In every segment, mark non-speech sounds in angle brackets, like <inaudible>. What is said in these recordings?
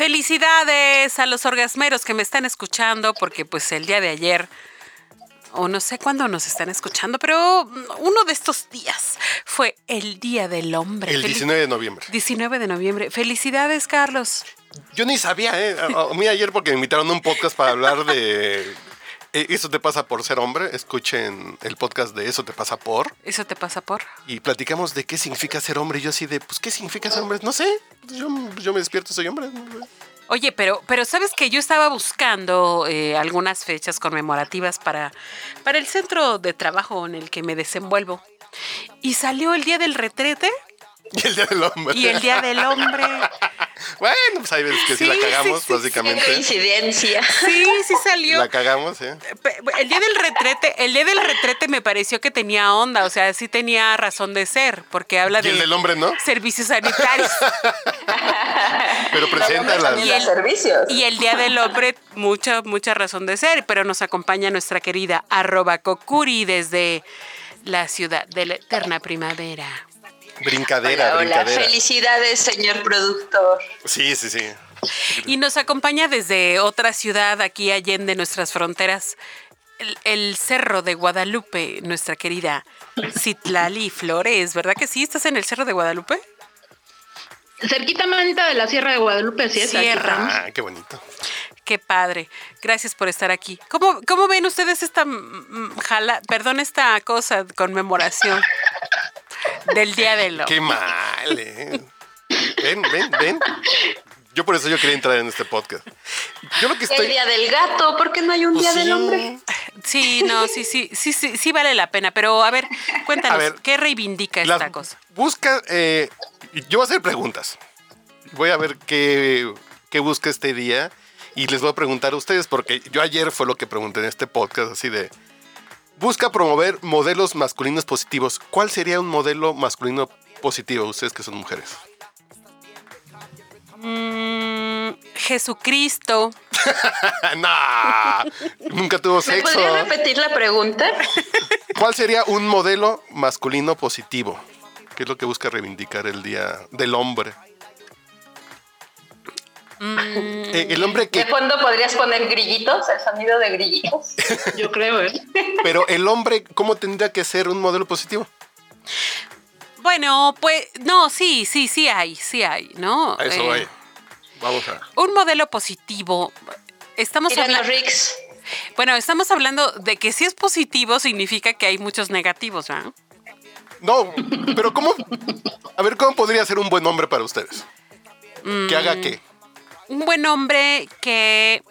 Felicidades a los orgasmeros que me están escuchando porque pues el día de ayer o no sé cuándo nos están escuchando, pero uno de estos días fue el Día del Hombre. El Fel- 19 de noviembre. 19 de noviembre. Felicidades, Carlos. Yo ni sabía, ¿eh? A mí ayer porque me invitaron a un podcast para hablar de... eh, Eso te pasa por ser hombre. Escuchen el podcast de Eso te pasa por. ¿Eso te pasa por? Y platicamos de qué significa ser hombre. Y yo así de, pues, ¿qué significa ser hombre? No sé. Yo, yo me despierto, soy hombre. Oye, pero, pero sabes que yo estaba buscando eh, algunas fechas conmemorativas para, para el centro de trabajo en el que me desenvuelvo. Y salió el Día del Retrete Y el Día del Hombre. y el Día del Hombre. Bueno, pues hay veces que sí, Sí, la cagamos, sí, sí, sí. básicamente. Qué coincidencia. Sí, sí salió. La cagamos, ¿eh? El día del retrete, el día del retrete me pareció que tenía onda, o sea, sí tenía razón de ser, porque habla Y de el del hombre, ¿no? servicios sanitarios. <laughs> Pero presenta la... También los servicios. Y el Día del Hombre, mucha, mucha razón de ser, pero nos acompaña nuestra querida arroba Kokuri desde la ciudad de la eterna primavera. Brincadera, Hola, hola. brincadera. Felicidades, señor productor. Sí, sí, sí. Y nos acompaña desde otra ciudad aquí allende nuestras fronteras, el, el Cerro de Guadalupe, nuestra querida Citlali Flores, ¿verdad que sí? ¿Estás en el Cerro de Guadalupe? Cerquita manita de la Sierra de Guadalupe, sí es. Sierra. Ah, qué bonito. Qué padre. Gracias por estar aquí. ¿Cómo, cómo ven ustedes esta jala, perdón, esta cosa, conmemoración del Día del Hombre? Qué mal, ¿eh? Ven, ven, ven. Yo por eso yo quería entrar en este podcast. Yo lo que estoy... El día del gato, ¿por qué no hay un Pues día sí. del hombre? Sí, no, sí, sí, sí, sí, sí vale la pena. Pero a ver, cuéntanos, A ver, ¿qué reivindica Las- esta cosa? Busca... eh, yo voy a hacer preguntas. Voy a ver qué, qué busca este día y les voy a preguntar a ustedes porque yo ayer fue lo que pregunté en este podcast así de... Busca promover modelos masculinos positivos. ¿Cuál sería un modelo masculino positivo? Ustedes que son mujeres. Mm, Jesucristo. <laughs> no, nunca tuvo ¿Me sexo. podría repetir la pregunta? ¿Cuál sería un modelo masculino positivo? ¿Qué es lo que busca reivindicar el Día del Hombre? Mm, Eh, el hombre De que... fondo podrías poner grillitos, el sonido de grillitos. <laughs> Yo creo, ¿eh? Pero el hombre, ¿cómo tendría que ser un modelo positivo? Bueno, pues, no, sí, sí, sí hay, sí hay, ¿no? A eso Eh, vaya. Vamos a... Un modelo positivo. Estamos hablando. Ricks. Bueno, estamos hablando de que si es positivo significa que hay muchos negativos, ¿verdad? No, pero ¿cómo? A ver, ¿cómo podría ser un buen hombre para ustedes? ¿Que haga qué? Un buen hombre que...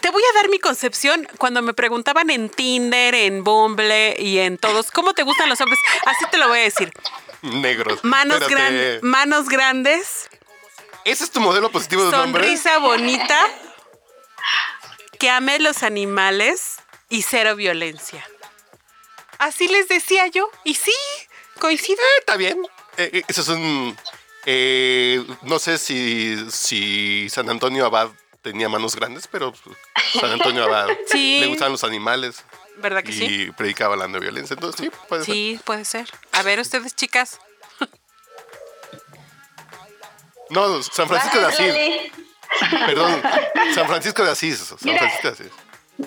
Te voy a dar mi concepción cuando me preguntaban en Tinder, en Bumble y en todos, ¿cómo te gustan los hombres? Así te lo voy a decir. Negros. Manos, gran- manos grandes, ¿Ese es tu modelo positivo de un hombre? sonrisa bonita, que ame los animales y cero violencia. Así les decía yo. Y sí, coincide. Eh, está bien. Eh, eh, eso es un... eh, no sé si, si San Antonio Abad tenía manos grandes, pero pues, San Antonio Abad <laughs> Sí. le gustaban los animales ¿Verdad que y sí? predicaba la no violencia. Entonces sí, puede ser. Sí, puede ser. A ver, ustedes, chicas. No, San Francisco de Asís. Perdón, San Francisco de Asís. San Mira. Francisco de Asís.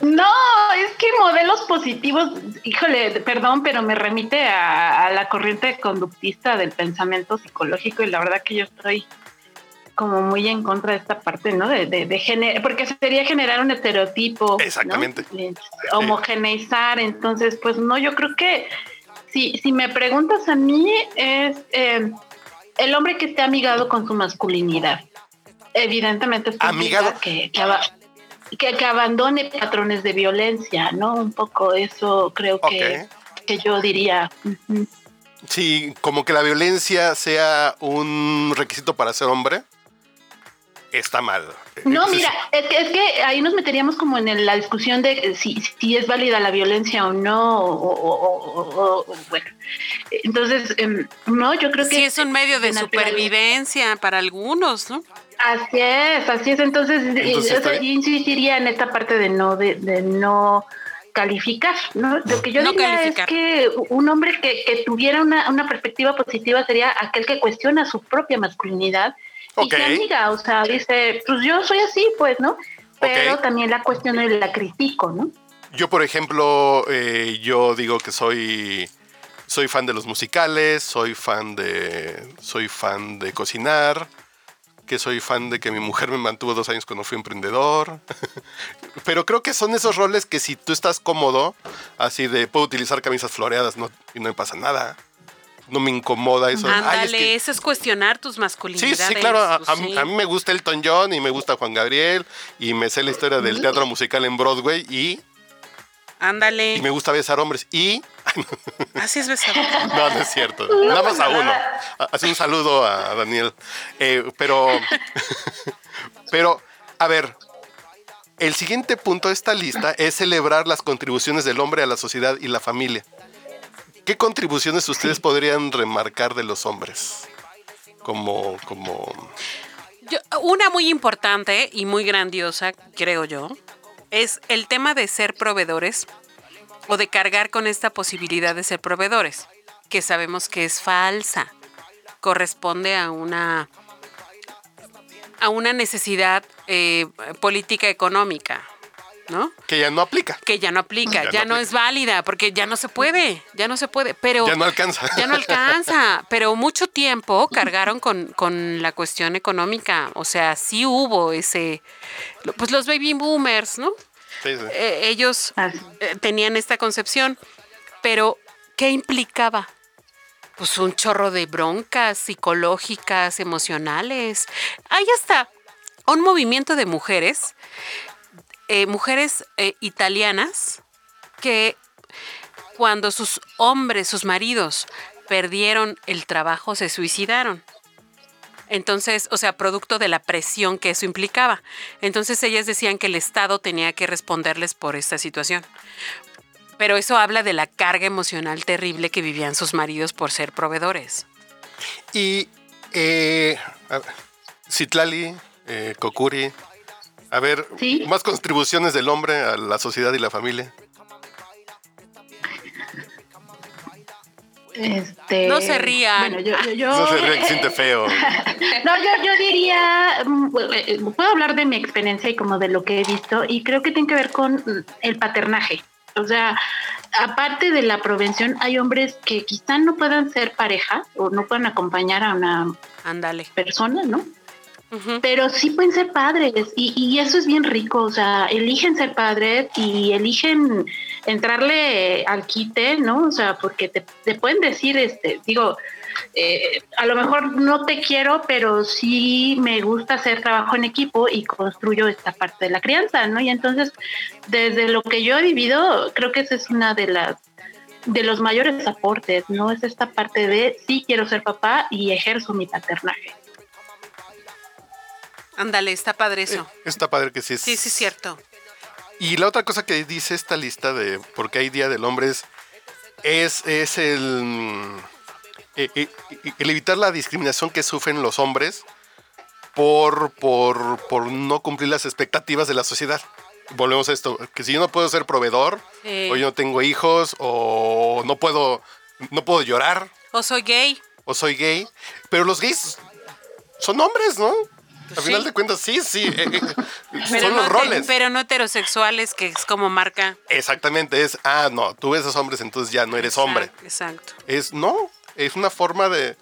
No, es que modelos positivos, híjole, perdón, pero me remite a, a la corriente conductista del pensamiento psicológico y la verdad que yo estoy como muy en contra de esta parte, ¿no? De, de, de gener- porque sería generar un estereotipo. Exactamente. Eh, Homogeneizar, entonces, pues no, yo creo que si, si me preguntas a mí, es eh, el hombre que esté amigado con su masculinidad. Evidentemente es Amigado. que, que, que, que abandone patrones de violencia, ¿no? Un poco eso creo que, que yo diría. Sí, como que la violencia sea un requisito para ser hombre. está mal. No, Es- mira, es que, es que ahí nos meteríamos como en el- la discusión de si, si es válida la violencia o no, o, o- o- o- o- bueno. Entonces, em, no, yo creo que... Sí, es un medio de supervivencia para algunos, ¿no? Así es, así es. Entonces, Entonces, o está sea, bien. yo insistiría en esta parte de no, de, de no calificar, ¿no? Lo que yo No diría calificar. es que un hombre que, que tuviera una, una perspectiva positiva sería aquel que cuestiona su propia masculinidad y que amiga, o sea, dice, pues yo soy así, pues, ¿no? Pero también la cuestiono y la critico, ¿no? Yo, por ejemplo, eh, yo digo que soy soy fan de los musicales, soy fan de soy fan de cocinar, que soy fan de que mi mujer me mantuvo dos años cuando fui emprendedor. <laughs> Pero creo que son esos roles que si tú estás cómodo, así de puedo utilizar camisas floreadas no, y no me pasa nada. No me incomoda eso. Ay, es Ándale, que- eso es cuestionar tus Sí, masculinidades. sí, claro. A, pues, a- sí. a mí me gusta Elton John y me gusta Juan Gabriel y me sé la historia del teatro musical en Broadway y, Ándale. y me gusta besar hombres y... <laughs> Así es besado. No, no es cierto. Nada más a uno. Hace un saludo a Daniel. Eh, pero, <laughs> pero, a ver, el siguiente punto de esta lista es celebrar las contribuciones del hombre a la sociedad y la familia. ¿Qué contribuciones ustedes podrían remarcar de los hombres? Como, como, Yo- una muy importante y muy grandiosa, creo yo, es el tema de ser proveedores o de cargar con esta posibilidad de ser proveedores, que sabemos que es falsa. Corresponde a una a una necesidad eh, política económica, ¿no? que ya no aplica. Que ya no aplica, Ya ya, no no, es válida, porque ya no se puede, ya no se puede. Pero Ya no alcanza. <laughs> ya no alcanza, <laughs> pero mucho tiempo cargaron con, con la cuestión económica. O sea, sí hubo ese. Pues los baby boomers, ¿no? Sí, sí. Eh, ellos Así. eh, tenían esta concepción, pero ¿qué implicaba? Pues un chorro de broncas psicológicas, emocionales. Hay hasta un movimiento de mujeres, eh, mujeres eh, italianas, que cuando sus hombres, sus maridos, perdieron el trabajo, se suicidaron. Entonces, o sea, producto de la presión que eso implicaba. Entonces ellas decían que el Estado tenía que responderles por esta situación. Pero eso habla de la carga emocional terrible que vivían sus maridos por ser proveedores. Y eh, Citlali, eh, Kokuri, a ver, Sí. más contribuciones del hombre a la sociedad y la familia. Este, No se rían. Bueno, yo, yo, yo- No se siente feo. <laughs> No, yo, yo diría, mm, puedo hablar de mi experiencia y como de lo que he visto, y creo que tiene que ver con el paternaje. O sea, aparte de la prevención, hay hombres que quizá no puedan ser pareja o no puedan acompañar a una Ándale. persona, ¿no? Pero sí pueden ser padres y, y eso es bien rico, o sea, eligen ser padres y eligen entrarle al quite, ¿no? O sea, porque te, te pueden decir, este, digo, eh, a lo mejor no te quiero, pero sí me gusta hacer trabajo en equipo y construyo esta parte de la crianza, ¿no? Y entonces, desde lo que yo he vivido, creo que esa es una de las de los mayores aportes, ¿no? Es esta parte de sí quiero ser papá y ejerzo mi paternaje. Ándale, está padre eso. Está padre que sí es. Sí, sí, es cierto. Y la otra cosa que dice esta lista de por qué hay Día del Hombre es, es, es el, mm, eh, eh, el evitar la discriminación que sufren los hombres por, por, por no cumplir las expectativas de la sociedad. Volvemos a esto, que si yo no puedo ser proveedor, Sí. o yo no tengo hijos, o no puedo, no puedo llorar, O soy gay. o soy gay, pero los gays son hombres, ¿no? Al final de cuentas, sí, sí, eh, eh, <laughs> Pero son no, los te- roles. pero no heterosexuales, que es como marca. Exactamente, es, ah, no, tú ves a hombres, entonces ya no eres hombre. Exacto. Es, no, es una forma de...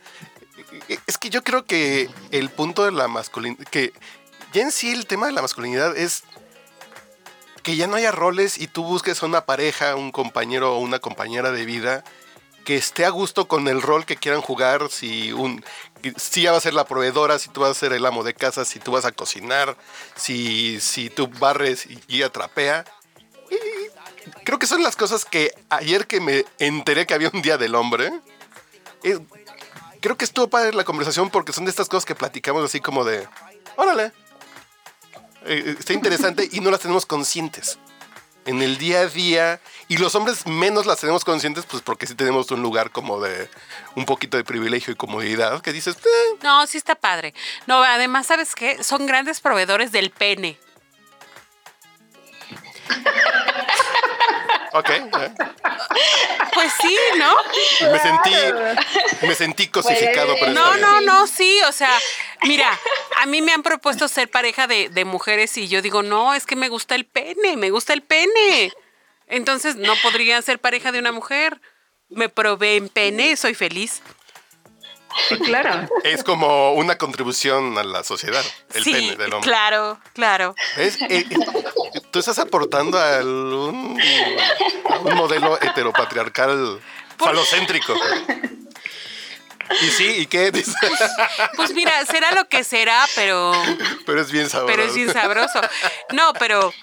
Es que yo creo que el punto de la masculinidad, que ya en sí el tema de la masculinidad es que ya no haya roles y tú busques a una pareja, un compañero o una compañera de vida que esté a gusto con el rol que quieran jugar, si un si ella va a ser la proveedora, si tú vas a ser el amo de casa, si tú vas a cocinar, si, si tú barres y y ella trapea. Y creo que son las cosas que ayer que me enteré que había un día del hombre, eh, creo que estuvo padre la conversación porque son de estas cosas que platicamos así como de, órale, eh, está interesante y no las tenemos conscientes. En el día a día, y los hombres menos las tenemos conscientes, pues porque sí tenemos un lugar como de un poquito de privilegio y comodidad, que dices, "Eh, No, sí está padre. No, además, ¿sabes qué? Son grandes proveedores del pene. ok. eh". Pues sí, ¿no? Me sentí, me sentí cosificado por esta No, no, no, sí, o sea, mira, a mí me han propuesto ser pareja de, de mujeres y yo digo, no, es que me gusta el pene, me gusta el pene. Entonces no podría ser pareja de una mujer. Me probé en pene, soy feliz. Sí, claro. Es como una contribución a la sociedad, el sí, pene del hombre. claro, claro. ¿Ves? Eh, eh, tú estás aportando a un, a un modelo heteropatriarcal falocéntrico. Y sí, ¿y qué? <laughs> Pues mira, será lo que será, pero, Pero es bien sabroso. pero es bien sabroso. No, pero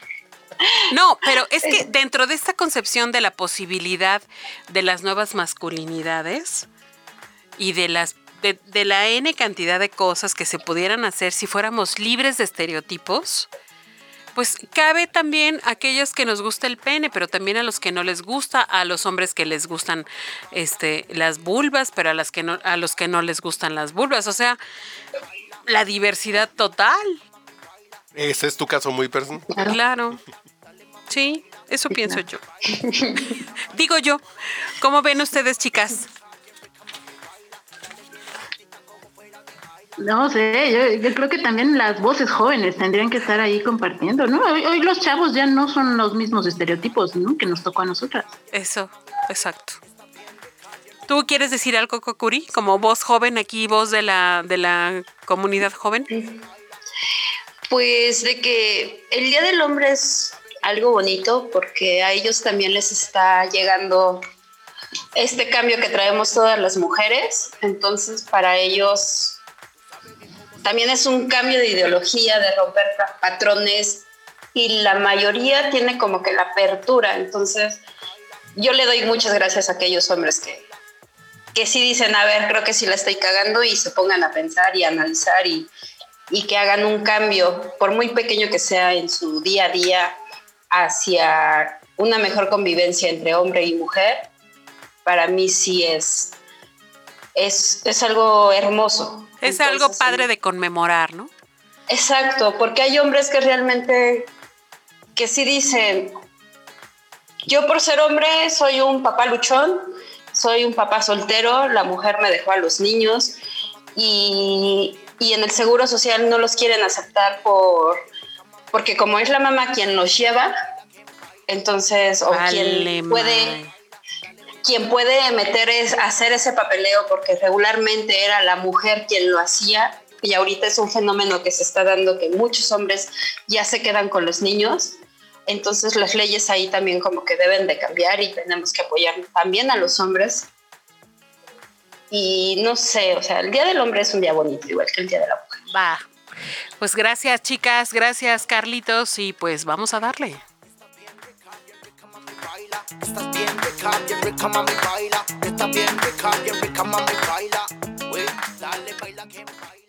no, pero es que dentro de esta concepción de la posibilidad de las nuevas masculinidades y de las de, de la n cantidad de cosas que se pudieran hacer si fuéramos libres de estereotipos, pues cabe también a aquellos que nos gusta el pene, pero también a los que no les gusta, a los hombres que les gustan este las vulvas, pero a las que no a los que no les gustan las vulvas, o sea, la diversidad total. Ese es tu caso muy personal. Claro. Sí, eso pienso yo. <laughs> Digo yo, ¿cómo ven ustedes, chicas? No sé, yo, yo creo que también las voces jóvenes tendrían que estar ahí compartiendo, ¿no? Hoy, hoy los chavos ya no son los mismos estereotipos, ¿no? Que nos tocó a nosotras. Eso, exacto. ¿Tú quieres decir algo, Kokuri? Como voz joven aquí, voz de la, de la comunidad joven. Pues de que el Día del Hombre es algo bonito porque a ellos también les está llegando este cambio que traemos todas las mujeres. Entonces, para ellos también es un cambio de ideología, de romper pa- patrones y la mayoría tiene como que la apertura. Entonces, yo le doy muchas gracias a aquellos hombres que, que sí dicen, a ver, creo que sí la estoy cagando y se pongan a pensar y a analizar y, y que hagan un cambio, por muy pequeño que sea en su día a día, hacia una mejor convivencia entre hombre y mujer, para mí sí es, es, es algo hermoso. Es algo padre de conmemorar, ¿no? Exacto, porque hay hombres que realmente, que sí dicen, yo por ser hombre soy un papá luchón, soy un papá soltero, la mujer me dejó a los niños y, y en el seguro social no los quieren aceptar por, porque como es la mamá quien los lleva, entonces, o Vale, quien puede. Quien puede meter es hacer ese papeleo porque regularmente era la mujer quien lo hacía y ahorita es un fenómeno que se está dando que muchos hombres ya se quedan con los niños. Entonces las leyes ahí también como que deben de cambiar y tenemos que apoyar también a los hombres. Y no sé, o sea, el Día del Hombre es un día bonito, igual que el Día de la Mujer. Va. Pues gracias, chicas, gracias, Carlitos, y pues vamos a darle. Estás bien rica, bien rica, mami, baila. Estás bien rica, bien rica, mami, baila. Wey, dale, baila, que baila.